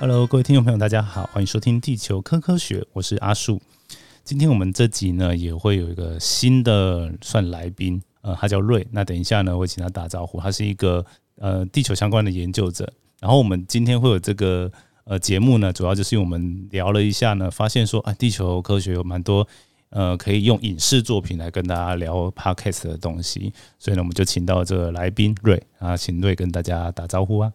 Hello，各位听众朋友，大家好，欢迎收听《地球科科学》，我是阿树。今天我们这集呢也会有一个新的算来宾，呃，他叫瑞。那等一下呢，我请他打招呼。他是一个呃地球相关的研究者。然后我们今天会有这个呃节目呢，主要就是因为我们聊了一下呢，发现说啊，地球科学有蛮多呃可以用影视作品来跟大家聊 podcast 的东西，所以呢，我们就请到这个来宾瑞啊，请瑞跟大家打招呼啊。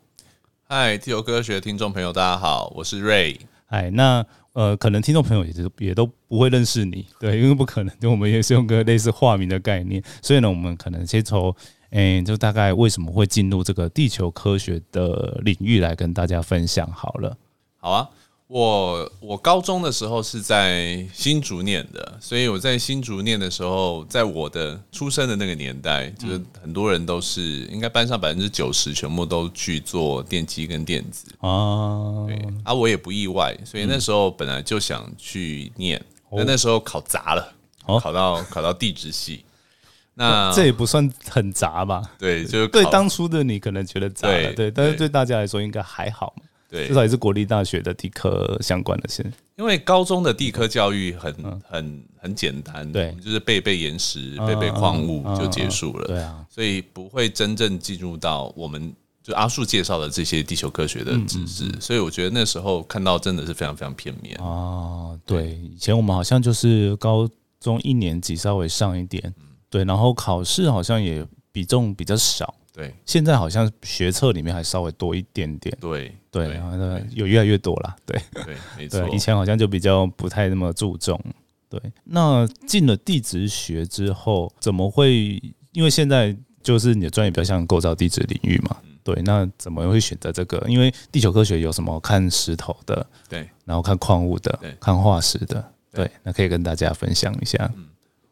嗨，地球科学听众朋友，大家好，我是 Ray。哎，那呃，可能听众朋友也是也都不会认识你，对，因为不可能，就我们也是用个类似化名的概念，所以呢，我们可能先从，哎，就大概为什么会进入这个地球科学的领域来跟大家分享好了。好啊。我我高中的时候是在新竹念的，所以我在新竹念的时候，在我的出生的那个年代，就是很多人都是应该班上百分之九十全部都去做电机跟电子。啊，对啊，我也不意外，所以那时候本来就想去念，但那时候考砸了，考到考到地质系，那这也不算很杂吧？对，就对当初的你可能觉得杂了，对，但是对大家来说应该还好嘛。对，至少也是国立大学的地科相关的先，因为高中的地科教育很很很简单，对，就是背背岩石、背背矿物就结束了，对啊，所以不会真正进入到我们就阿树介绍的这些地球科学的知识，所以我觉得那时候看到真的是非常非常片面。啊。对，以前我们好像就是高中一年级稍微上一点，对，然后考试好像也比重比较少。对，现在好像学测里面还稍微多一点点。对对，然后有越来越多了。对对，没错。以前好像就比较不太那么注重。对，那进了地质学之后，怎么会？因为现在就是你的专业比较像构造地质领域嘛。对，那怎么会选择这个？因为地球科学有什么看石头的，对，然后看矿物的，看化石的，对，那可以跟大家分享一下。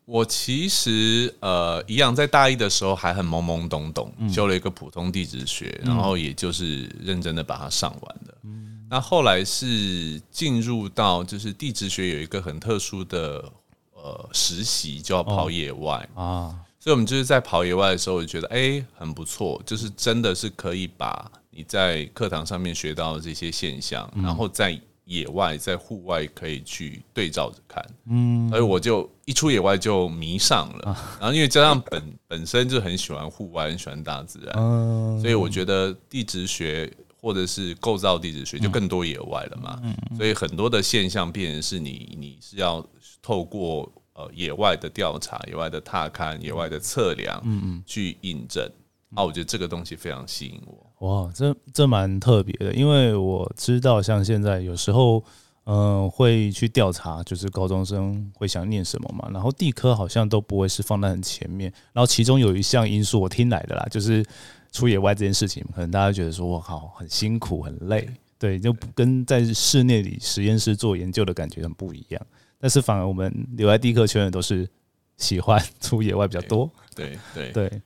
我其实呃，一样在大一的时候还很懵懵懂懂，修了一个普通地质学，然后也就是认真的把它上完了。那后来是进入到就是地质学有一个很特殊的呃实习，就要跑野外。啊，所以我们就是在跑野外的时候，就觉得哎很不错，就是真的是可以把你在课堂上面学到的这些现象，然后在。野外在户外可以去对照着看，嗯，所以我就一出野外就迷上了，然后因为加上本 本身就很喜欢户外，很喜欢大自然，所以我觉得地质学或者是构造地质学就更多野外了嘛，所以很多的现象变成是你你是要透过呃野外的调查、野外的踏勘、野外的测量，嗯嗯，去印证。啊，我觉得这个东西非常吸引我。哇，这这蛮特别的，因为我知道，像现在有时候，嗯，会去调查，就是高中生会想念什么嘛。然后地科好像都不会是放在很前面。然后其中有一项因素，我听来的啦，就是出野外这件事情，可能大家觉得说，我靠，很辛苦，很累，对，就跟在室内里实验室做研究的感觉很不一样。但是反而我们留在地科圈的都是喜欢 出野外比较多。对对对。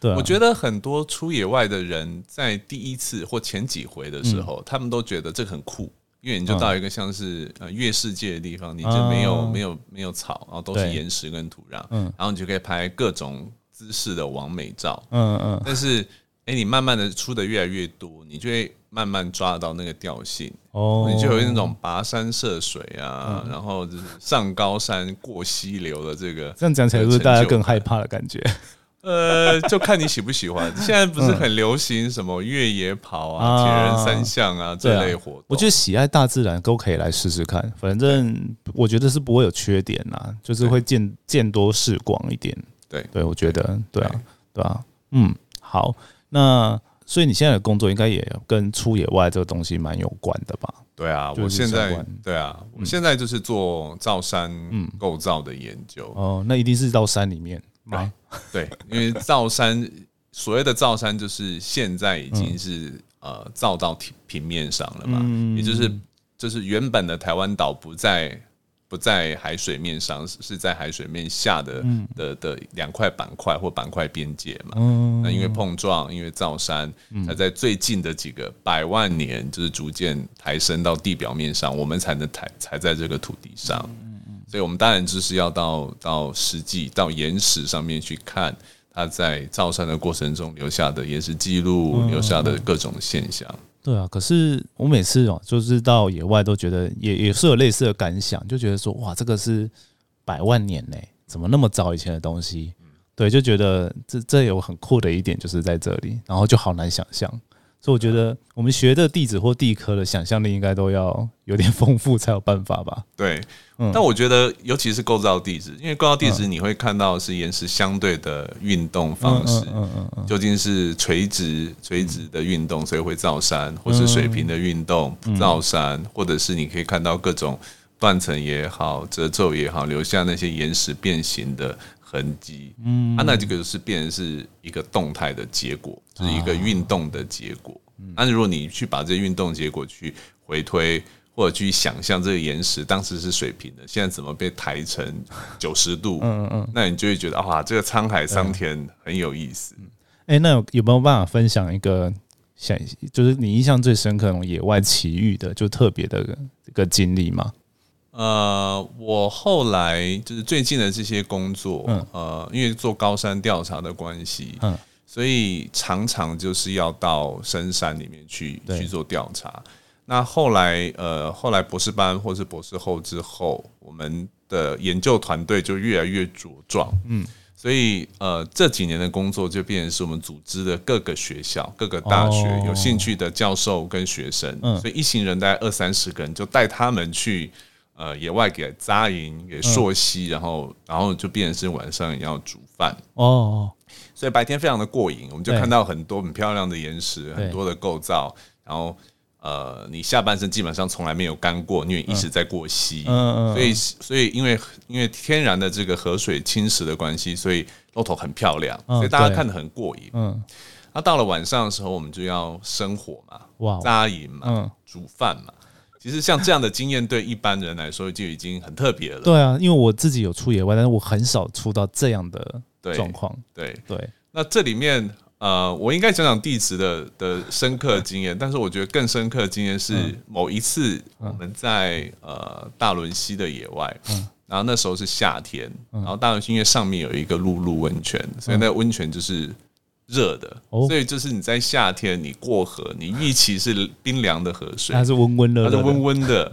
对，我觉得很多出野外的人在第一次或前几回的时候，他们都觉得这很酷，因为你就到一个像是呃月世界的地方，你就没有没有没有草，然后都是岩石跟土壤，嗯，然后你就可以拍各种姿势的完美照，嗯嗯。但是，哎，你慢慢的出的越来越多，你就会慢慢抓到那个调性，哦，你就有那种跋山涉水啊，然后就是上高山过溪流的这个，这样讲起来是不是大家更害怕的感觉？呃，就看你喜不喜欢。现在不是很流行什么越野跑啊、铁人三项啊这类活动。我觉得喜爱大自然都可以来试试看，反正我觉得是不会有缺点呐，就是会见见多识广一点。对对，我觉得对啊，对啊，嗯，好。那所以你现在的工作应该也跟出野外这个东西蛮有关的吧？对啊，我现在对啊，我现在就是做造山构造的研究。哦，那一定是到山里面。对 对，因为造山所谓的造山，就是现在已经是呃造到平平面上了嘛，也就是就是原本的台湾岛不在不在海水面上，是在海水面下的的的两块板块或板块边界嘛。那因为碰撞，因为造山，才在最近的几个百万年，就是逐渐抬升到地表面上，我们才能抬才在这个土地上。所以，我们当然就是要到到实际到岩石上面去看，它在造山的过程中留下的岩石记录，留下的各种现象。对啊，可是我每次哦，就是到野外都觉得也也是有类似的感想，就觉得说哇，这个是百万年呢，怎么那么早以前的东西？对，就觉得这这有很酷的一点就是在这里，然后就好难想象。所以我觉得我们学的地址或地科的想象力应该都要有点丰富才有办法吧？对，但我觉得尤其是构造地质，因为构造地质你会看到是岩石相对的运动方式，嗯嗯嗯，究竟是垂直垂直的运动，所以会造山，或是水平的运动不造山，或者是你可以看到各种断层也好、褶皱也好，留下那些岩石变形的。痕迹，嗯，啊，那这个是变成是一个动态的结果，是一个运动的结果。那如果你去把这运动结果去回推，或者去想象这个岩石当时是水平的，现在怎么被抬成 九十度？嗯嗯，那你就会觉得哇，这个沧海桑田很有意思。哎，那有有没有办法分享一个想，就是你印象最深刻那种野外奇遇的，就特别的一个经历吗？呃，我后来就是最近的这些工作，呃，因为做高山调查的关系，嗯，所以常常就是要到深山里面去去做调查。那后来，呃，后来博士班或是博士后之后，我们的研究团队就越来越茁壮，嗯，所以呃，这几年的工作就变成是我们组织的各个学校、各个大学有兴趣的教授跟学生，所以一行人大概二三十个人，就带他们去。呃，野外给扎营，给溯溪，然后，然后就变成是晚上要煮饭哦。所以白天非常的过瘾，我们就看到很多很漂亮的岩石，很多的构造。然后，呃，你下半身基本上从来没有干过，因为一直在过溪。嗯嗯。所以，所以因为因为天然的这个河水侵蚀的关系，所以骆驼很漂亮，所以大家看得很过瘾。嗯。那到了晚上的时候，我们就要生火嘛，哇，扎营嘛，煮饭嘛。其实像这样的经验，对一般人来说就已经很特别了。对啊，因为我自己有出野外，但是我很少出到这样的状况。对对，那这里面呃，我应该讲讲地质的的深刻经验，但是我觉得更深刻的经验是某一次我们在呃大仑溪的野外，然后那时候是夏天，然后大仑溪因为上面有一个露露温泉，所以那温泉就是。热的，所以就是你在夏天你过河，你预期是冰凉的河水，它是温温的，它是温温的。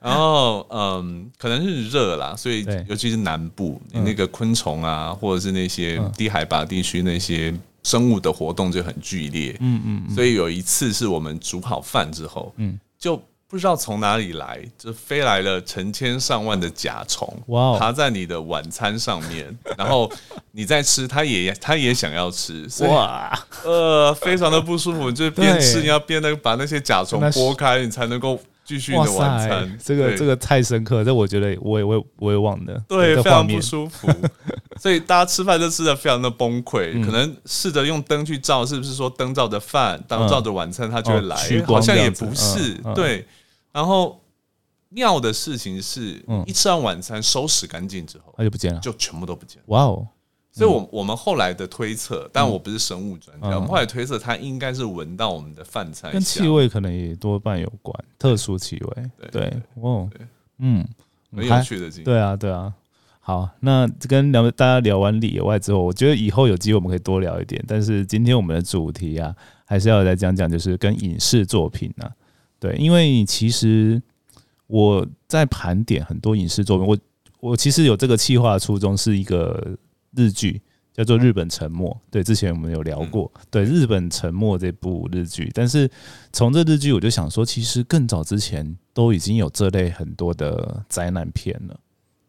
然后嗯，可能是热啦，所以尤其是南部，你那个昆虫啊，或者是那些低海拔地区那些生物的活动就很剧烈。嗯嗯，所以有一次是我们煮好饭之后，嗯，就。不知道从哪里来，就飞来了成千上万的甲虫，哇！爬在你的晚餐上面，然后你在吃，它也它也想要吃，哇！呃，非常的不舒服，就是边吃你要边那个把那些甲虫拨开，你才能够继续你的晚餐。这个这个太深刻，这我觉得我也我也我也忘了。对，非常不舒服。所以大家吃饭都吃的非常的崩溃，可能试着用灯去照，是不是说灯照着饭，灯照着晚餐，它就会来？好像也不是，对。然后妙的事情是，嗯一吃完晚餐收拾干净之后，它就不见了，就全部都不见。哇哦！所以，我我们后来的推测，但我不是生物专家，我们后来推测，它应该是闻到我们的饭菜，跟气味可能也多半有关，特殊气味。对，哦，嗯，很有趣的经历。对啊，对啊。好，那跟聊大家聊完野外之后，我觉得以后有机会我们可以多聊一点。但是今天我们的主题啊，还是要来讲讲，就是跟影视作品啊。对，因为其实我在盘点很多影视作品，我我其实有这个企划初衷是一个日剧，叫做《日本沉默》。对，之前我们有聊过，对《日本沉默》这部日剧。但是从这日剧，我就想说，其实更早之前都已经有这类很多的灾难片了。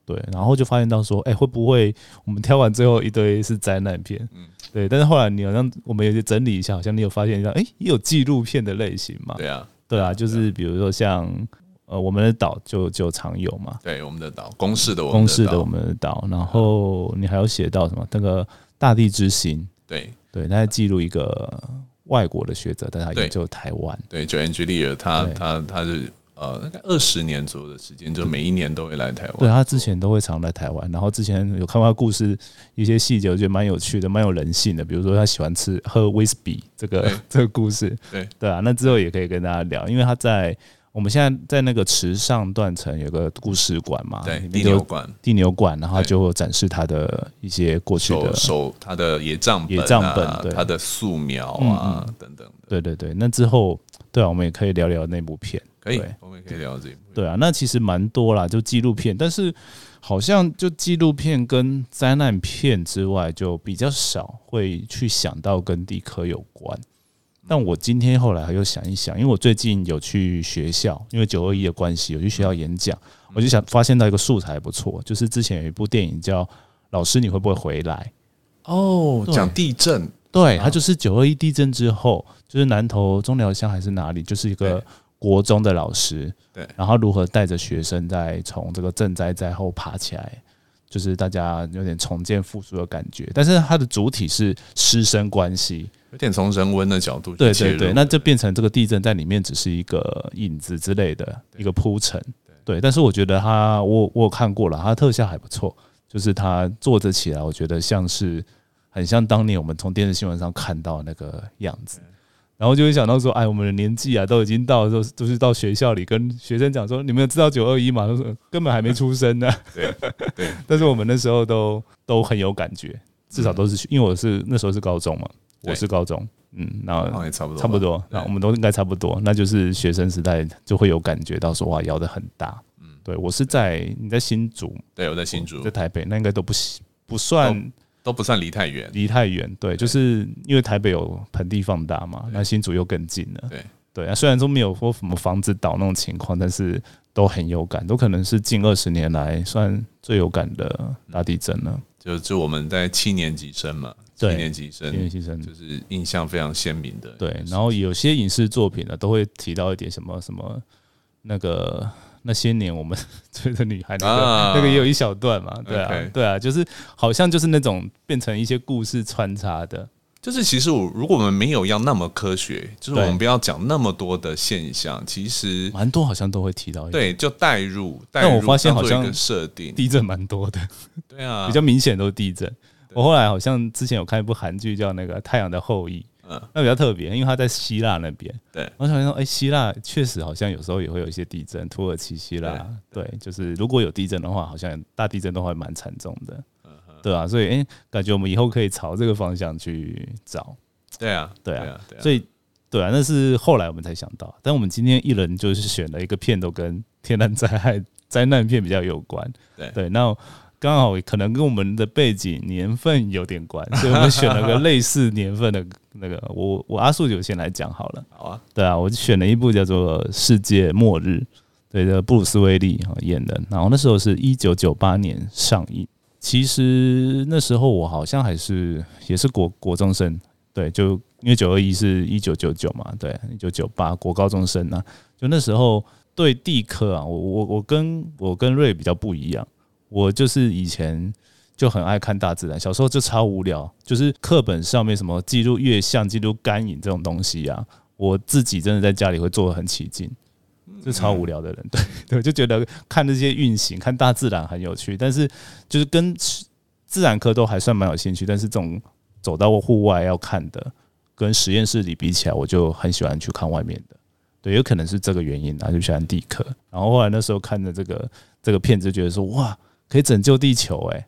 对，然后就发现到说，哎，会不会我们挑完最后一堆是灾难片？嗯，对。但是后来你好像我们有些整理一下，好像你有发现一下，哎，也有纪录片的类型嘛？对啊。对啊，就是比如说像呃，我们的岛就就常有嘛。对，我们的岛，公式的公式的我们的岛。然后你还有写到什么？那个大地之心。对对，他在记录一个外国的学者，但他研究台湾。对，就 Angela，他他他是。呃，大概二十年左右的时间，就每一年都会来台湾。对他之前都会常来台湾，然后之前有看过故事一些细节，我觉得蛮有趣的，蛮有人性的。比如说他喜欢吃喝威士忌这个 这个故事，对对啊。那之后也可以跟大家聊，因为他在我们现在在那个池上断层有个故事馆嘛，对，地牛馆地牛馆，然后就会展示他的一些过去的，手他的野账本、啊、野账本对他的素描嗯啊等等的，对对对。那之后，对啊，我们也可以聊聊那部片。可以对，我们也可以聊这一部。对啊，那其实蛮多啦，就纪录片，但是好像就纪录片跟灾难片之外，就比较少会去想到跟地科有关。但我今天后来又想一想，因为我最近有去学校，因为九二一的关系，有去学校演讲，我就想发现到一个素材不错，就是之前有一部电影叫《老师你会不会回来》。哦，讲地震，对，它就是九二一地震之后，就是南投中寮乡还是哪里，就是一个国中的老师，对。然后如何带着学生在从这个震灾灾后爬起来，就是大家有点重建复苏的感觉，但是它的主体是师生关系，有点从人文的角度对对对，那就变成这个地震在里面只是一个影子之类的一个铺陈，对，但是我觉得它我我有看过了，它特效还不错，就是它坐着起来，我觉得像是很像当年我们从电视新闻上看到的那个样子。然后就会想到说，哎，我们的年纪啊，都已经到了，都都是到学校里跟学生讲说，你们知道九二一吗？他说根本还没出生呢。对对，但是我们那时候都都很有感觉，至少都是因为我是那时候是高中嘛，我是高中，嗯，然后也差不多，差不多，对。那我们都应该差不多，那就是学生时代就会有感觉到说哇，摇的很大。嗯，对我是在你在新竹，对，我在新竹。在台北，那应该都不不算都不算离太远，离太远。对，就是因为台北有盆地放大嘛，那新竹又更近了。对对啊，虽然说没有说什么房子倒那种情况，但是都很有感，都可能是近二十年来算最有感的大地震了。就就我们在七年级生嘛，七年级生七年级生就是印象非常鲜明的，对，然后有些影视作品呢，都会提到一点什么什么那个那些年我们 追的女孩那个、啊。那个也有一小段嘛，对啊对啊，就是好像就是那种变成一些故事穿插的，就是其实我如果我们没有要那么科学，就是我们不要讲那么多的现象，其实蛮多好像都会提到一。对就带入，但我发现好像设定，地震蛮多的，对啊，比较明显都是地震。我后来好像之前有看一部韩剧叫那个《太阳的后裔》，嗯。那比较特别，因为它在希腊那边。对。我想说，哎、希腊确实好像有时候也会有一些地震，土耳其、希腊，对，就是如果有地震的话，好像大地震都会蛮惨重的，嗯对啊，所以，哎、感觉我们以后可以朝这个方向去找，对啊，对啊对啊，对啊。所以，对啊，那是后来我们才想到，但我们今天一人就是选了一个片，都跟天然灾害、灾难片比较有关，对。对，那刚好可能跟我们的背景年份有点关，所以我们选了个类似年份的那个，我我阿素就先来讲好了。好啊，对啊，我就选了一部叫做《世界末日》，对的，布鲁斯威利哈演的。然后那时候是一九九八年上映。其实那时候我好像还是也是国国中生，对，就因为九二一是一九九九嘛，对，一九九八国高中生啊，就那时候对地科啊，我我我跟我跟瑞比较不一样，我就是以前就很爱看大自然，小时候就超无聊，就是课本上面什么记录月相、记录干影这种东西啊，我自己真的在家里会做的很起劲，就超无聊的人，对对，就觉得看这些运行、看大自然很有趣，但是就是跟自然科都还算蛮有兴趣，但是这种走到户外要看的，跟实验室里比起来，我就很喜欢去看外面的。对，有可能是这个原因啊，就喜欢地科。然后后来那时候看的这个这个片子，就觉得说哇，可以拯救地球、欸，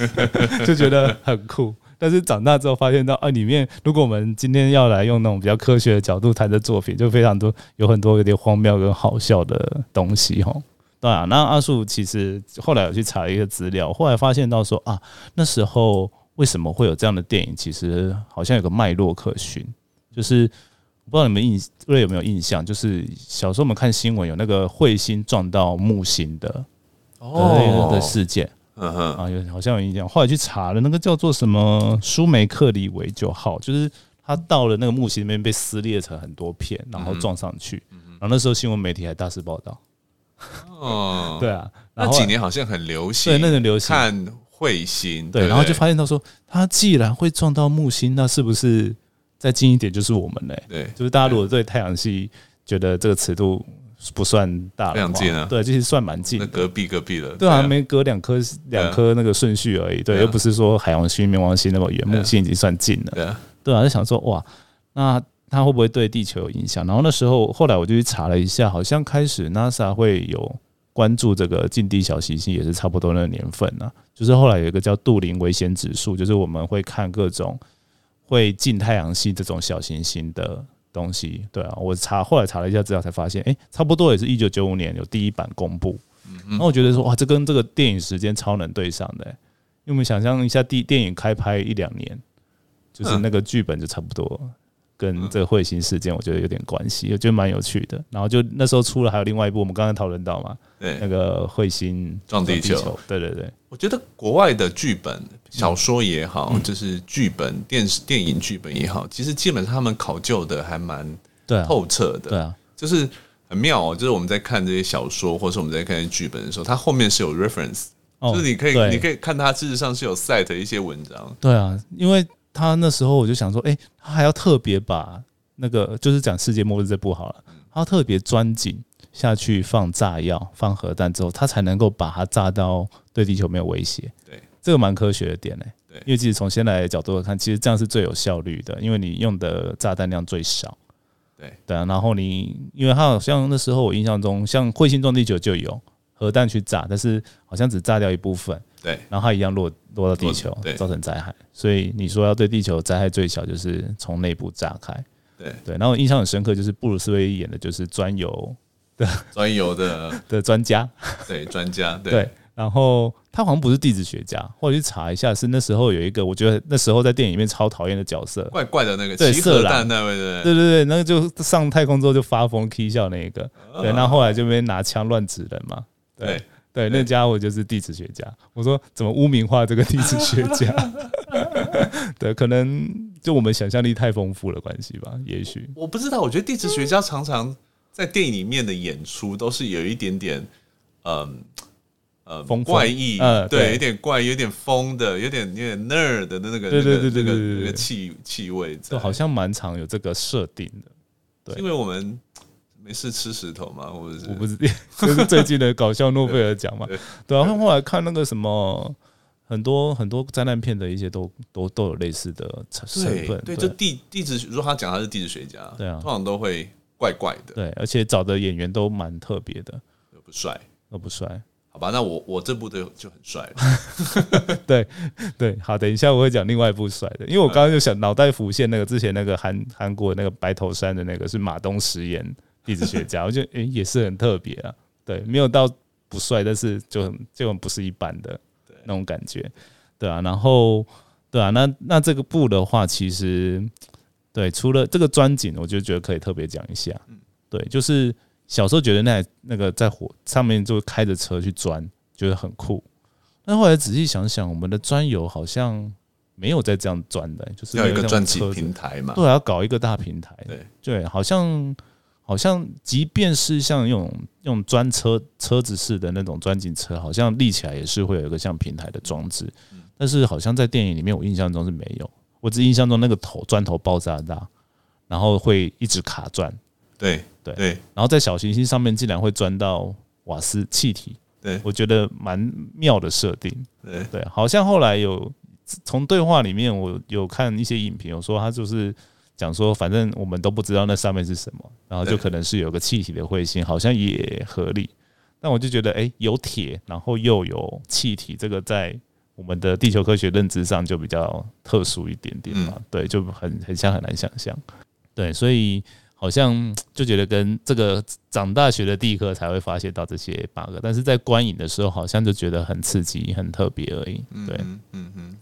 就觉得很酷。但是长大之后发现到啊，里面如果我们今天要来用那种比较科学的角度谈的作品，就非常多，有很多有点荒谬跟好笑的东西哈。对啊，那阿树其实后来有去查一个资料，后来发现到说啊，那时候为什么会有这样的电影，其实好像有个脉络可循，就是不知道你们印瑞有没有印象，就是小时候我们看新闻有那个彗星撞到木星的的的事件。嗯哼，啊，有好像有印象。后来去查了，那个叫做什么舒梅克里维九号，就是它到了那个木星那边被撕裂成很多片，然后撞上去。嗯然后那时候新闻媒体还大肆报道。哦，对啊，那几年好像很流行，对那个流行看彗星，对，然后就发现到说，它既然会撞到木星，那是不是再近一点就是我们嘞？对就是大家如果对太阳系觉得这个尺度不算大的话，非常近啊对，就是算蛮近。那隔壁隔壁的，对啊，没隔两颗两颗那个顺序而已，对，又不是说海王星、冥王星那么远，木星已经算近了。对啊，对啊，就想说哇，那它会不会对地球有影响？然后那时候后来我就去查了一下，好像开始 NASA 会有关注这个近地小行星，也是差不多那个年份呢。就是后来有一个叫杜林危险指数，就是我们会看各种会进太阳系这种小行星的东西。对啊，我查后来查了一下资料，才发现，哎，差不多也是一九九五年有第一版公布。然后我觉得说，哇，这跟这个电影时间超能对上的，因为我们想象一下，第电影开拍一两年，就是那个剧本就差不多。跟这个彗星事件，我觉得有点关系，我觉得蛮有趣的。然后就那时候出了还有另外一部，我们刚刚讨论到嘛，对，那个彗星撞地球，对对对。我觉得国外的剧本、小说也好，就是剧本、电视、电影剧本也好，其实基本上他们考究的还蛮透彻的，对啊，就是很妙哦。就是我们在看这些小说，或者我们在看剧本的时候，它后面是有 reference，就是你可以你可以看它事实上是有 set 一些文章，对啊，因为。他那时候我就想说，哎，他还要特别把那个就是讲世界末日这部好了，他特别钻井下去放炸药、放核弹之后，他才能够把它炸到对地球没有威胁。对，这个蛮科学的点嘞。对，因为其实从现在的角度来看，其实这样是最有效率的，因为你用的炸弹量最少。对，对啊。然后你，因为他好像那时候我印象中，像彗星撞地球就有核弹去炸，但是好像只炸掉一部分。对，然后它一样落落到地球，造成灾害。所以你说要对地球灾害最小，就是从内部炸开。对对，然后印象很深刻，就是布鲁斯威演的就是专油的专油的 的专家。对，专家。对，然后他好像不是地质学家，或者去查一下，是那时候有一个我觉得那时候在电影里面超讨厌的角色，怪怪的那个，对，色狼那位，对对对对，那个就上太空之后就发疯 k 笑那个，对，那后来就被拿枪乱指人嘛，对。对，那家伙就是地质学家。我说怎么污名化这个地质学家？对，可能就我们想象力太丰富了关系吧。也许我不知道。我觉得地质学家常常在电影里面的演出都是有一点点，嗯呃，怪异，对，有点怪，有点疯的，有点有点 nerd 的那个，对对对对对，那个气气味，就好像蛮常有这个设定的。对，因为我们。没事吃石头吗？或者是我不是，就是最近的搞笑诺贝尔奖嘛。对啊，后后来看那个什么，很多很多灾难片的一些都都都有类似的成分。对，就地地质，如果他讲他是地质学家，对啊，通常都会怪怪的。对，而且找的演员都蛮特别的，又不帅，又不帅。好吧，那我我这部就就很帅了。对对，好，等一下我会讲另外一部帅的，因为我刚刚就想脑袋浮现那个之前那个韩韩国那个白头山的那个是马东石演。地质学家，我觉得诶也是很特别啊，对，没有到不帅，但是就很就很不是一般的那种感觉，对啊，然后对啊，那那这个布的话，其实对，除了这个钻井，我就觉得可以特别讲一下，对，就是小时候觉得那那个在火上面就开着车去钻，觉得很酷，但后来仔细想想，我们的钻油好像没有再这样钻的，就是要一个钻井平台嘛，对，要搞一个大平台，对。对，好像。好像，即便是像用用专车车子式的那种钻井车，好像立起来也是会有一个像平台的装置。但是好像在电影里面，我印象中是没有。我只印象中那个头砖头爆炸大，然后会一直卡钻。对对对。然后在小行星上面竟然会钻到瓦斯气体。对，我觉得蛮妙的设定。对对，好像后来有从对话里面，我有看一些影评，有说他就是。讲说，反正我们都不知道那上面是什么，然后就可能是有个气体的彗星，好像也合理。但我就觉得，哎，有铁，然后又有气体，这个在我们的地球科学认知上就比较特殊一点点嘛。对，就很很像，很难想象。对，所以好像就觉得跟这个长大学的地科才会发现到这些 bug，但是在观影的时候，好像就觉得很刺激、很特别而已。对，嗯嗯。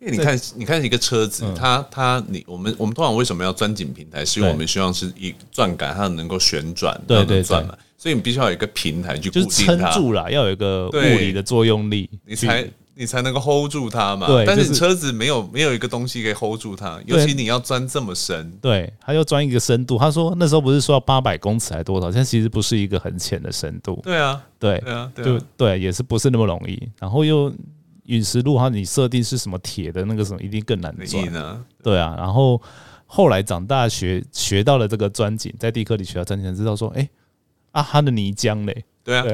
因为你看，你看一个车子，它它你我们我们通常为什么要钻井平台？是因为我们希望是一转杆，它能够旋转，对对转嘛。所以你必须要有一个平台去固定它，撑住了，要有一个物理的作用力，你才你才能够 hold 住它嘛。对，但是车子没有没有一个东西可以 hold 住它，尤其你要钻这么深，对，它要钻一个深度。他说那时候不是说要八百公尺还多少？但其实不是一个很浅的深度。对啊，对，对啊，就对，也是不是那么容易。然后又。陨石路，它你设定是什么铁的那个什么，一定更难钻。呢？对啊，然后后来长大学学到了这个钻井，在地科里学到钻井，才知道说，哎，啊，它的泥浆嘞，对啊，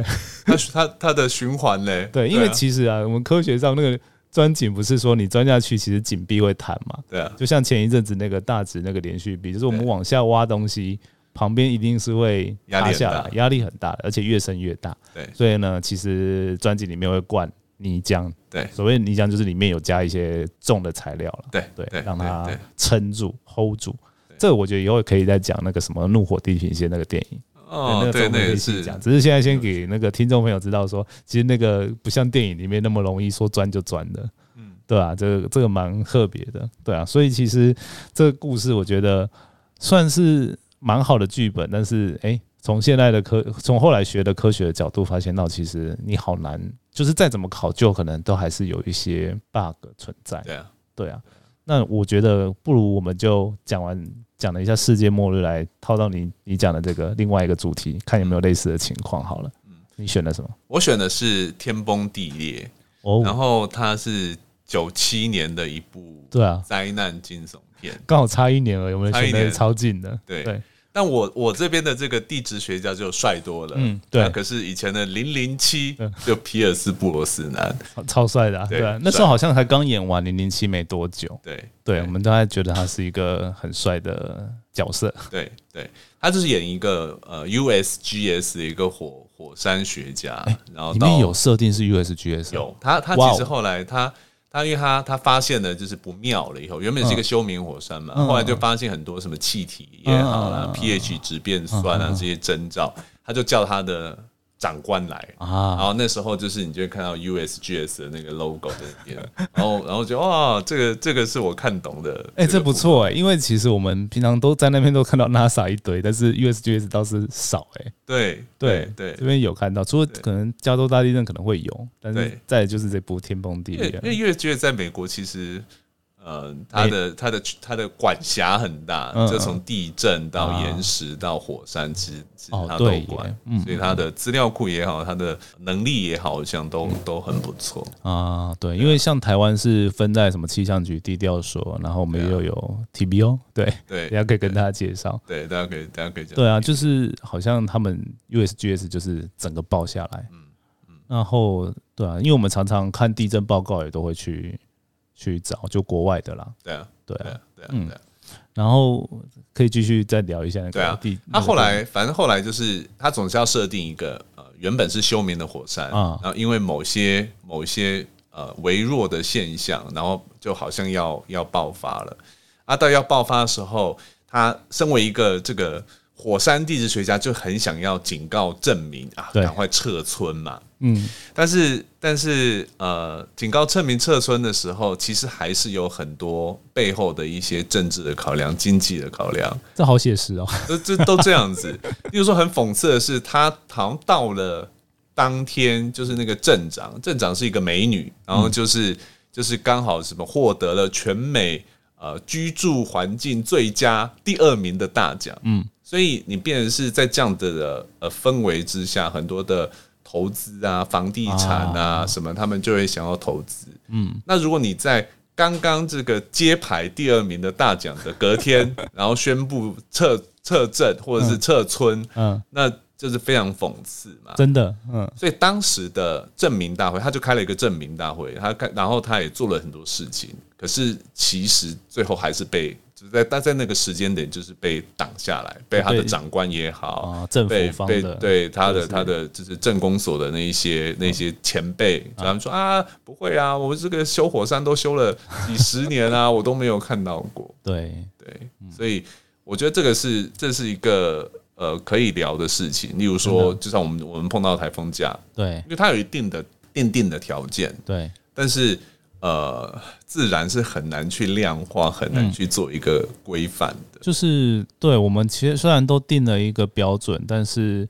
它它它的循环嘞，对，因为其实啊，我们科学上那个钻井不是说你钻下去，其实井壁会弹嘛？对啊，就像前一阵子那个大直那个连续壁，就是我们往下挖东西，旁边一定是会压下来，压力很大。的，而且越深越大。对。所以呢，其实钻井里面会灌泥浆，对。所谓泥浆就是里面有加一些重的材料了，对对，让它撑住、hold 住。这个我觉得以后可以再讲那个什么《怒火地平线》那个电影，哦，那个对，那也之后可以细是讲。只是现在先给那个听众朋友知道说，其实那个不像电影里面那么容易说钻就钻的，嗯，对啊，这个这个蛮特别的，对啊，所以其实这个故事我觉得算是蛮好的剧本，但是哎，从现在的科，从后来学的科学的角度发现到，其实你好难，就是再怎么考究，可能都还是有一些 bug 存在，对啊，对啊。那我觉得不如我们就讲完讲了一下世界末日，来套到你你讲的这个另外一个主题，看有没有类似的情况好了。嗯你选的什么？我选的是《天崩地裂》，哦然哦，后它是九七年的一部对啊，灾难惊悚片。刚好差一年了，有没有选的差一年超近的。对对，但我我这边的这个地质学家就帅多了，嗯对。那可是以前的零零七嗯就皮尔斯布罗斯南，超超帅的、啊，对那时候好像才刚演完《零零七》没多久，对对，我们都还觉得他是一个很帅的角色。对对，他就是演一个呃 USGS 的一个火火山学家，然后到里面有设定是 USGS，有他他其实后来他。他因为他他发现了就是不妙了以后，原本是一个休眠火山嘛，嗯。后来就发现很多什么气体也好啦、嗯。嗯嗯 p h 值变酸啊、这些征兆，他就叫他的长官来。啊，然啊，后那时候就是你就会看到 USGS 的那个 logo 在那边，然后然后就哇，这个这个是我看懂的，哎、这不错哎、因为其实我们平常都在那边都看到 NASA 一堆，但是 USGS 倒是少哎、对对对这边有看到，除了可能加州大地震可能会有，但是再就是这波天崩地裂。因，为 USGS 在美国其实。呃，它的它的它的管辖很大，嗯就从地震到啊岩石到火山，其实其实哦它都对管耶，嗯所以它的资料库也好，它的能力也好，好像都都很不错。啊，对，因为像台湾是分在什么气象局地调所，然后我们又有 TBO，对，对 大家可以跟大家介绍。对，大家可以大家可以讲。对啊，就是好像他们 USGS 就是整个报下来，嗯嗯。然后对啊，因为我们常常看地震报告也都会去去找，就国外的啦，对啊，对啊，对啊，嗯。然后可以继续再聊一下那对啊。他后那个来反正后来就是他总是要设定一个呃原本是休眠的火山，啊然后因为某些某一些呃微弱的现象，然后就好像要要爆发了。啊，到要爆发的时候，他身为一个这个火山地质学家，就很想要警告证明啊，对赶快撤村嘛。嗯，但是但是呃，警告证明撤村的时候，其实还是有很多背后的一些政治的考量、经济的考量。这好写实哦。这这都这样子。例如说，很讽刺的是，他好像到了当天，就是那个镇长，镇长是一个美女，然后就是、就是刚好什么获得了全美呃居住环境最佳第二名的大奖。嗯，所以你变成是在这样的呃氛围之下，很多的投资啊、房地产啊什么，他们就会想要投资。嗯，那如果你在刚刚这个揭牌第二名的大奖的隔天，然后宣布撤撤镇或者是撤村，嗯，那就是非常讽刺嘛。真的，嗯。所以当时的证明大会，他就开了一个证明大会，他开，然后他也做了很多事情，可是其实最后还是被，就是在但在那个时间点，就是被挡下来，被他的被长官也好，啊，政被被府方的对他的他的就是政工所的那一些那些前辈，他们说啊，不会啊，我们这个修火山都修了几十年啊，我都没有看到过。对，对，所以我觉得这个是这是一个呃可以聊的事情。例如说，就像我们我们碰到台风假，对因为它有一定的奠定的条件，对，但是呃，自然是很难去量化，很难去做一个规范的。就是对我们其实虽然都定了一个标准，但是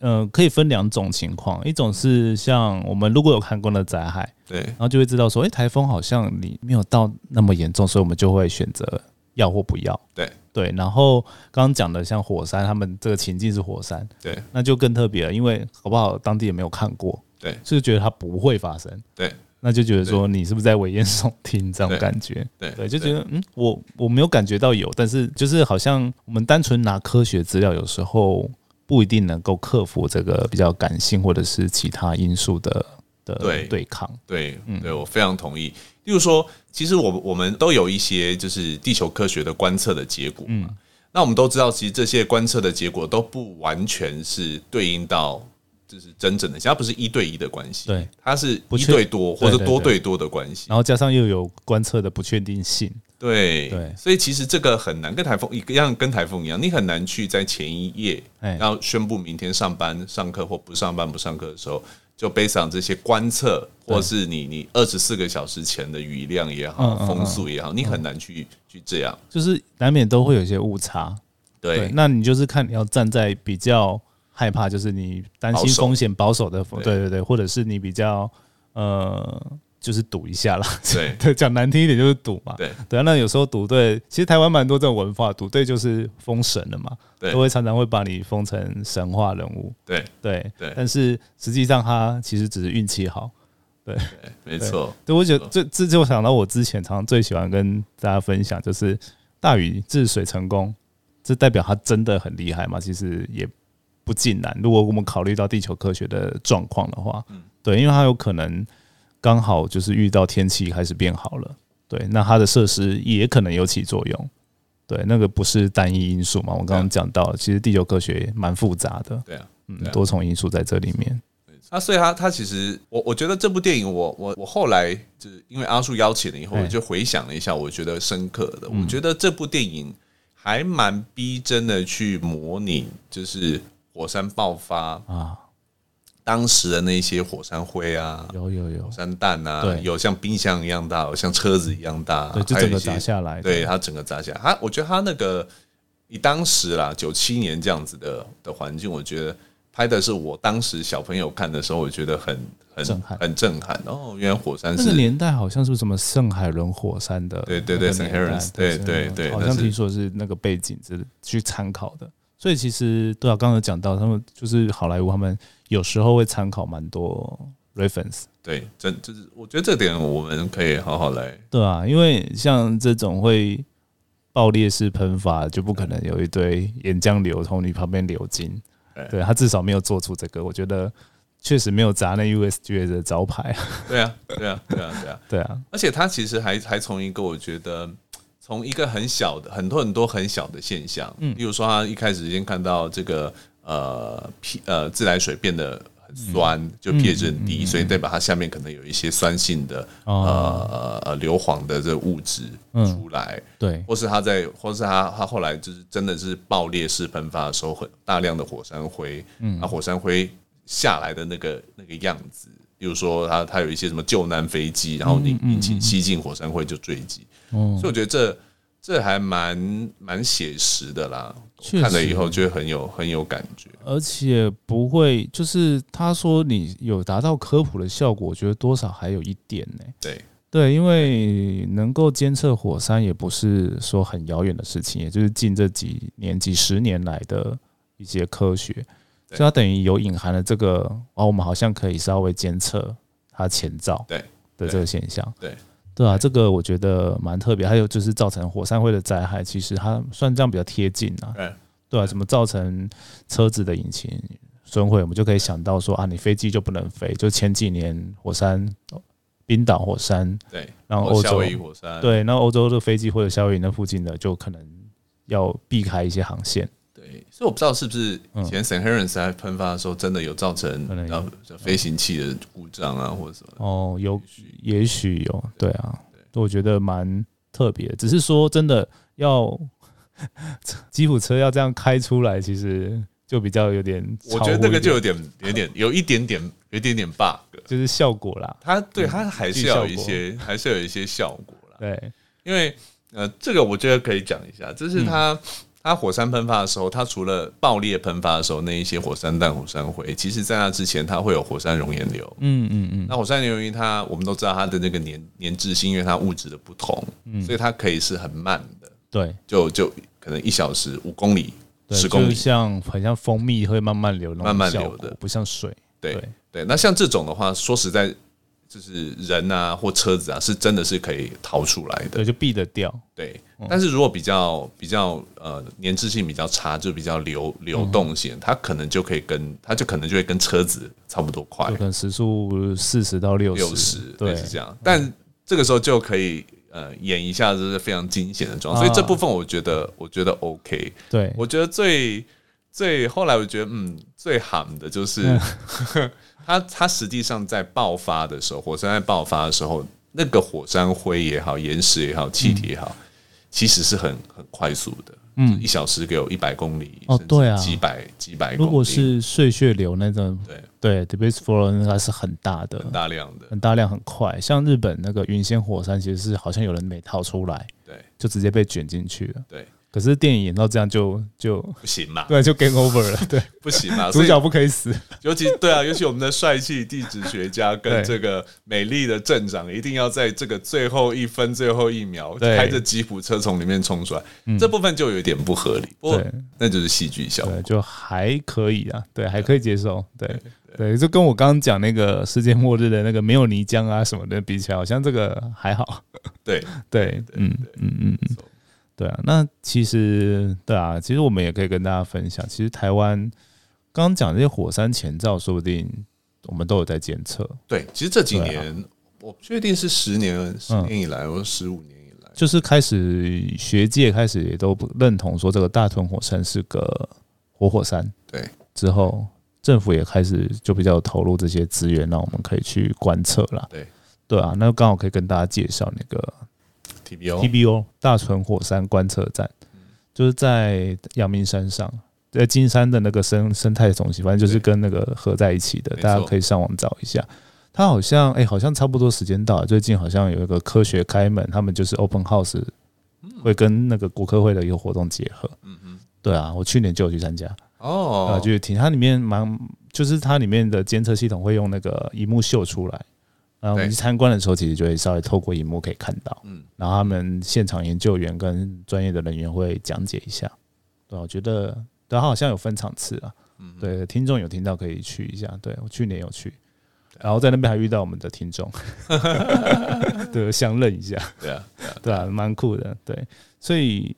呃，可以分两种情况，一种是像我们如果有看过的灾害，对然后就会知道说，哎、台风好像你没有到那么严重，所以我们就会选择要或不要。对对，然后刚刚讲的像火山，他们这个情境是火山，对那就更特别了，因为好不好当地也没有看过，对所以就觉得它不会发生，对那就觉得说你是不是在危言耸听这种对感觉？对对，就觉得嗯，我我没有感觉到有，但是就是好像我们单纯拿科学资料，有时候不一定能够克服这个比较感性或者是其他因素的的对对抗。对，对我非常同意。例如说，其实我我们都有一些就是地球科学的观测的结果嘛。那我们都知道，其实这些观测的结果都不完全是对应到就是真正的，它不是一对一的关系，对，它是一对多或者多对多的关系。然后加上又有观测的不确定性，对。对。所以其实这个很难，跟台风一样，跟台风一样，你很难去在前一夜哎。要宣布明天上班、上课或不上班、不上课的时候，就背上这些观测，或是你你二十四个小时前的雨量也好、风速也好，你很难去去这样。就是难免都会有一些误差。对，那你就是看你要站在比较害怕，就是你担心风险保守的，对。对对对，或者是你比较呃，就是赌一下啦。对 对，讲难听一点就是赌嘛。对对啊，那有时候赌对，其实台湾蛮多这种文化，赌对就是封神了嘛，对都会常常会把你封成神话人物。对对对但是实际上他其实只是运气好。对，没错，对，我觉得这这就想到我之前常常最喜欢跟大家分享，就是大禹治水成功，这代表他真的很厉害嘛？其实也不尽然。如果我们考虑到地球科学的状况的话，对，因为他有可能刚好就是遇到天气开始变好了，对，那它的设施也可能有起作用。对，那个不是单一因素嘛？我刚刚讲到，其实地球科学蛮复杂的，对啊。嗯多重因素在这里面。那，所以他他其实我我觉得这部电影我我我后来就是因为阿树邀请了以后，哎我就回想了一下，我觉得深刻的，嗯我觉得这部电影还蛮逼真的去模拟，就是火山爆发啊，当时的那些火山灰啊、有有有火，山弹啊对，有像冰箱一样大，有像车子一样大，对，就整个还有一些砸下来，对它整个砸下来，它我觉得它那个以当时啦九七年这样子的的环境，我觉得拍的是我当时小朋友看的时候，我觉得很很震撼很震撼。哦，原来火山那个是年代好像是什么圣海伦火山的，对对对那个 St. 年代 Helens，对对对好那是像听说是那个背景是去参考的。所以其实对啊，刚刚有讲到，他们就是好莱坞，他们有时候会参考蛮多 reference，对，真就是我觉得这点我们可以好好来。对啊，因为像这种会爆裂式喷发，就不可能有一堆岩浆流从你旁边流经。对对他至少没有做出这个，我觉得确实没有砸那 USGA 的招牌。对啊，对啊，对啊，对啊。对啊，而且他其实还还从一个我觉得从一个很小的很多很多很小的现象，嗯，例如说他一开始先看到这个呃皮呃自来水变得很酸，就 pH 很低，所以代表它下面可能有一些酸性的哦。呃呃硫磺的这个物质出来，对，或是他在或是他他后来就是真的是爆裂式喷发的时候，很大量的火山灰，嗯，那火山灰下来的那个那个样子。比如说它，它有一些什么救难飞机，然后你引擎吸进火山灰就坠机，哦。所以我觉得这这还蛮蛮写实的啦。看了以后就会很有很有感觉。而且不会，就是他说你有达到科普的效果，我觉得多少还有一点呢、对。对，因为能够监测火山也不是说很遥远的事情，也就是近这几年、几十年来的一些科学，对所以它等于有隐含了这个，哦，我们好像可以稍微监测它前兆对的这个现象。对对啊，这个我觉得蛮特别。还有就是造成火山灰的灾害，其实它算这样比较贴近啊。对对啊，什么造成车子的引擎损毁，我们就可以想到说啊，你飞机就不能飞。就前几年火山，冰岛火山，对，然后欧洲夏威夷火山，对，那欧洲的飞机或者夏威夷那附近的，就可能要避开一些航线。对，所以我不知道是不是以前 St. Helens 在喷发的时候，真的有造成飞行器的故障啊，或者什么。哦，有，也许有，对啊，我觉得蛮特别的。只是说真的要 吉普车要这样开出来，其实就比较有点我觉得那个就有点有点有一点点有一点点 bug，就是效果啦。它对它还是要有一些还是有一些效果啦。对，因为呃，这个我觉得可以讲一下，就是它、它火山喷发的时候，它除了爆裂喷发的时候那一些火山弹、火山灰，其实在那之前它会有火山熔岩流。嗯嗯嗯，那火山熔岩它我们都知道它的那个粘粘滞性，因为它物质的不同，所以它可以是很慢的，对，就就可能一小时五公里、十公里就。像很像蜂蜜会慢慢流慢慢流的不像水。对对对，那像这种的话，说实在，就是人啊或车子啊，是真的是可以逃出来的。对，就避得掉。对，但是如果比较比较呃粘滞性比较差，就比较流流动性，它可能就可以跟它就可能就会跟车子差不多快，可能时速四十到六六十十，对，是这样。但这个时候就可以呃演一下，就是非常惊险的状况，所以这部分我觉得我觉得 OK。对，我觉得最最后来，我觉得嗯，最喊的就是嗯 它它实际上在爆发的时候，火山在爆发的时候，那个火山灰也好，岩石也好，气体也好，其实是很很快速的，嗯，一小时给有一百公里，哦对啊几百几百公里，如果是碎屑流那种，对对 d e b a s flow 那个是很大的，很大量的，很大量，很快。像日本那个云仙火山，其实是好像有人没逃出来，对就直接被卷进去了。对，可是电影演到这样就就不行嘛，对，就 game over 了。对，不行嘛，主角不可以死。尤其对啊，尤其我们的帅气地质学家跟对这个美丽的镇长，一定要在这个最后一分、最后一秒，开着吉普车从里面冲出来，这部分就有点不合理。不过对那就是戏剧效果对，。就还可以啊，对，还可以接受。对对，就跟我刚刚讲那个世界末日的那个没有泥浆啊什么的比起来，好像这个还好。对，对，嗯嗯嗯嗯，对啊。那其实对啊，其实我们也可以跟大家分享，其实台湾刚刚讲这些火山前兆，说不定我们都有在监测。对，其实这几年，我不确定是十年、十年以来，或者十五年以来，就是开始学界开始也都不认同说这个大屯火山是个活火山，对之后政府也开始就比较投入这些资源，让我们可以去观测啦。对对啊，那刚好可以跟大家介绍那个 TBO，TBO 大屯火山观测站，就是在阳明山上，在金山的那个生生态中心，反正就是跟那个合在一起的，大家可以上网找一下。它好像哎、好像差不多时间到了，最近好像有一个科学开门，他们就是 Open House，会跟那个国科会的一个活动结合。嗯嗯，对啊，我去年就有去参加，哦。啊，，就是听它里面蛮，就是它里面的监测系统会用那个荧幕秀出来，然后我们去参观的时候，其实就会稍微透过荧幕可以看到，嗯。然后他们现场研究员跟专业的人员会讲解一下，对啊，我觉得对，它好像有分场次啊，嗯对，听众有听到可以去一下，对我去年有去，然后在那边还遇到我们的听众，对，相认一下，对啊，对啊，蛮酷的，对，所以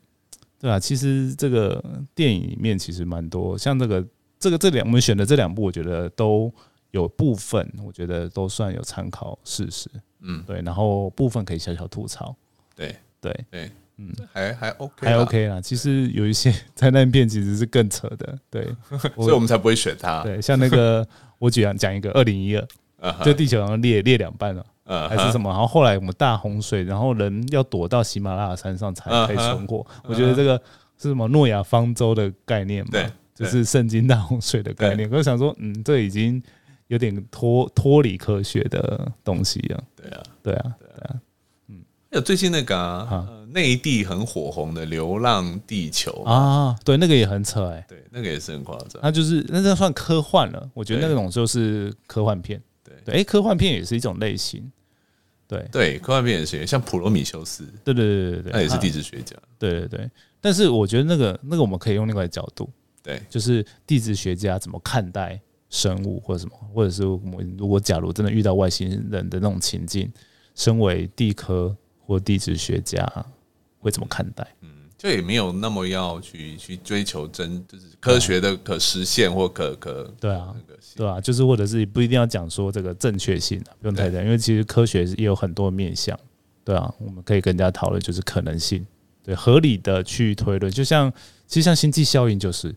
对啊，其实这个电影里面其实蛮多，像这个这个这两我们选的这两部，我觉得都有部分，我觉得都算有参考事实，嗯，对，然后部分可以小小吐槽，对对，对，嗯，还还 OK，还 OK 啦。其实有一些 灾难片其实是更扯的，对，所以我们才不会选它。对，像那个 我举讲讲一个二零一二，就地球好像裂裂两半了。嗯还是什么？然后后来我们大洪水，然后人要躲到喜马拉雅山上才可以存活。我觉得这个是什么诺亚方舟的概念嘛？对就是圣经大洪水的概念。我就想说，嗯，这已经有点脱脱离科学的东西啊。对啊，对啊，还有最近那个啊啊呃内地很火红的《流浪地球》啊，对，那个也很扯哎、对，那个也是很夸张。那就是那这算科幻了。我觉得那种就是科幻片。对对，哎，科幻片也是一种类型。对，对，科幻片也是，像普罗米修斯，对对对对对，那也是地质学家。对对对，但是我觉得那个那个我们可以用另外的角度，对，就是地质学家怎么看待生物或者什么，或者是我们如果假如真的遇到外星人的那种情境，身为地科或地质学家会怎么看待？嗯就也没有那么要去去追求真，就是科学的可实现或可可对啊那，个对啊，就是或者是不一定要讲说这个正确性啊，不用太讲，因为其实科学也有很多面向，对啊，我们可以跟人家讨论就是可能性，对，合理的去推论，就像其实像星际效应就是，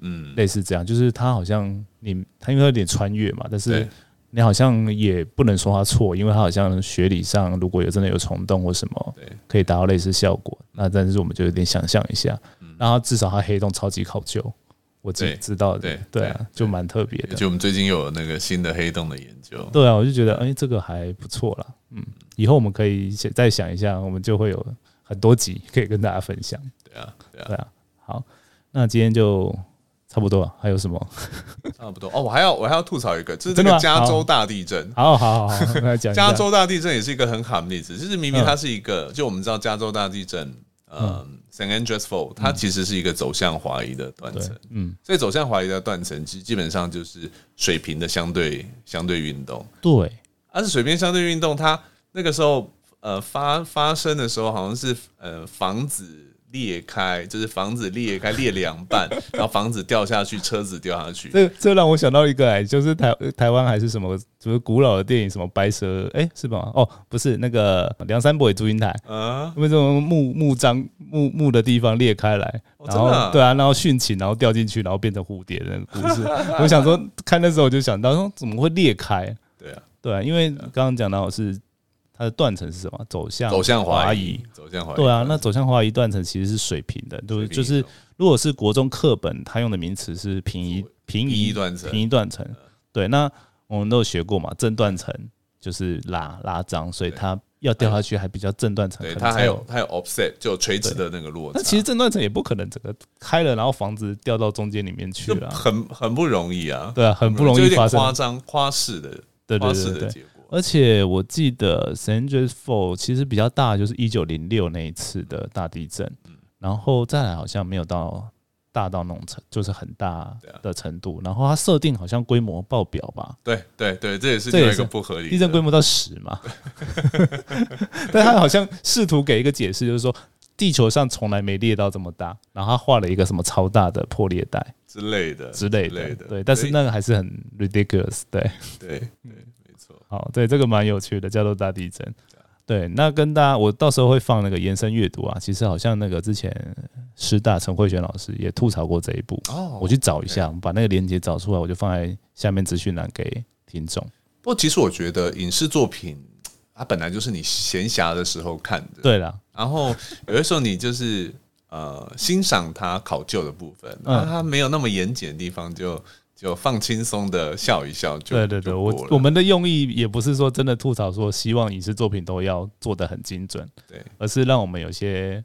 嗯，类似这样，就是他好像你他因为有点穿越嘛，但是你好像也不能说他错，因为他好像学理上如果有真的有虫洞或什么对，可以达到类似效果，那但是我们就有点想象一下，那它至少他黑洞超级考究，我自己知道的，对对啊，就蛮特别的。就我们最近有那个新的黑洞的研究，对啊，我就觉得哎、这个还不错啦。嗯，以后我们可以想再想一下，我们就会有很多集可以跟大家分享。对啊，对啊，好，那今天就差不多了，还有什么？差不多。哦，我还要我还要吐槽一个，就是这个加州大地震。好好好 好，来讲加州大地震也是一个很好的例子，就是明明嗯它是一个，就我们知道加州大地震，呃，San Andreas Fault，它其实是一个走向华移的断层，，嗯，所以走向华移的断层，其实基本上就是水平的相对相对运动。对，啊，是水平相对运动，它那个时候呃发发生的时候，好像是呃房子。裂开，就是房子裂开，裂两半，然后房子掉下去，车子掉下去。这这让我想到一个哎，就是台台湾还是什么，就是古老的电影，什么白蛇，哎，是吧？哦，不是那个梁山伯与祝英台啊，因为这种木木章木木的地方裂开来，然后对啊，然后殉情，然后掉进去，然后变成蝴蝶的故事。我想说，看的时候我就想到说，怎么会裂开？对啊，对啊，因为刚刚讲到是。它的断层是什么？走向走向华移，走向华移。对啊，那走向华移断层其实是水平的，对，就是如果是国中课本，它用的名词是平移平移断层，平移断层。对，那我们都有学过嘛，正断层就是拉拉张，所以它要掉下去还比较正断层。对，它还有它有 offset，就垂直的那个落差。那其实正断层也不可能整个开了，然后房子掉到中间里面去了，很很不容易啊。对啊，很不容易发生，夸张夸饰的，对对对对。而且我记得 San Andreas Fault 其实比较大，就是一九零六那一次的大地震，然后再来好像没有到大到那种程，就是很大的程度。然后它设定好像规模爆表吧？对对对，这也是这也是不合理。地震规模到十嘛？但他好像试图给一个解释，就是说地球上从来没裂到这么大，然后他画了一个什么超大的破裂带之类的之类的。对，但是那个还是很 ridiculous。对对对。好，对这个蛮有趣的，叫做大地震。对，那跟大家，我到时候会放那个延伸阅读啊。其实好像那个之前师大陈慧璇老师也吐槽过这一部哦，我去找一下，把那个链接找出来，我就放在下面资讯栏给听众。不过其实我觉得影视作品它本来就是你闲暇的时候看的，对啦。然后有的时候你就是呃欣赏它考究的部分，那它没有那么严谨的地方就。就放轻松的笑一笑，就对对对，我我们的用意也不是说真的吐槽，说希望影视作品都要做的很精准，对，而是让我们有些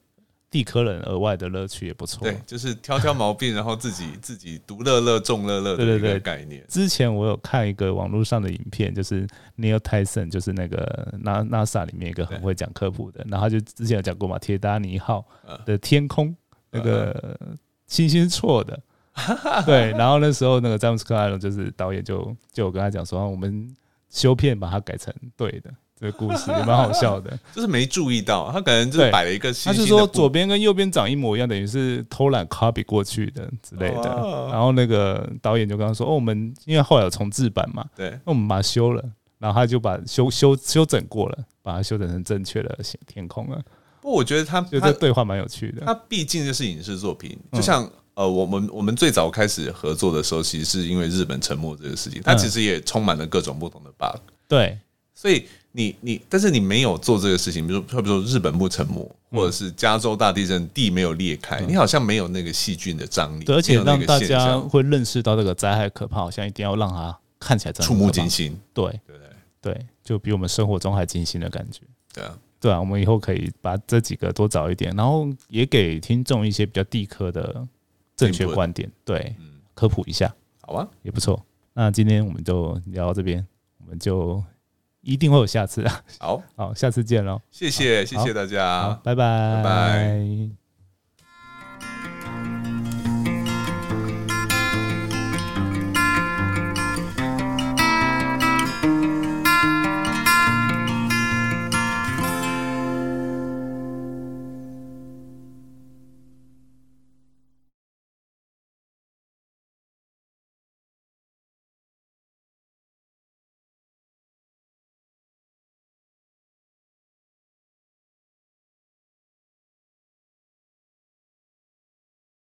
地科人额外的乐趣也不错，对，就是挑挑毛病，然后自己 自己独乐乐众乐乐的一个概念。之前我有看一个网络上的影片，就是 Neil Tyson，就是那个 NASA 里面一个很会讲科普的，然后就之前有讲过嘛，铁达尼号的天空那个星星错的。对，然后那时候那个詹姆斯克艾伦就是导演，就就跟他讲说，我们修片把它改成对的，这个故事也蛮好笑的。就是没注意到，他可能就是摆了一个，他是说左边跟右边长一模一样，等于是偷懒 copy 过去的之类的。然后那个导演就跟他说，哦，我们因为后来有重置版嘛，对，那我们把它修了，然后他就把修修修整过了，把它修整成正确的天空了。不，我觉得他觉得对话蛮有趣的。他毕竟就是影视作品，就像。呃，我们我们最早开始合作的时候，其实是因为日本沉没这个事情，它其实也充满了各种不同的 bug。对，所以你你，但是你没有做这个事情，比如说，比如说日本不沉没，或者是加州大地震地没有裂开，你好像没有那个细菌的张力，而且让大家会认识到这个灾害可怕，好像一定要让它看起来触目惊心。对对对，就比我们生活中还惊心的感觉。对啊，对啊，我们以后可以把这几个多找一点，然后也给听众一些比较地科的。正确观点，对，科普一下，好啊，也不错。那今天我们就聊到这边，我们就一定会有下次啊。好，好，下次见喽。谢谢，谢谢大家，拜拜，拜拜。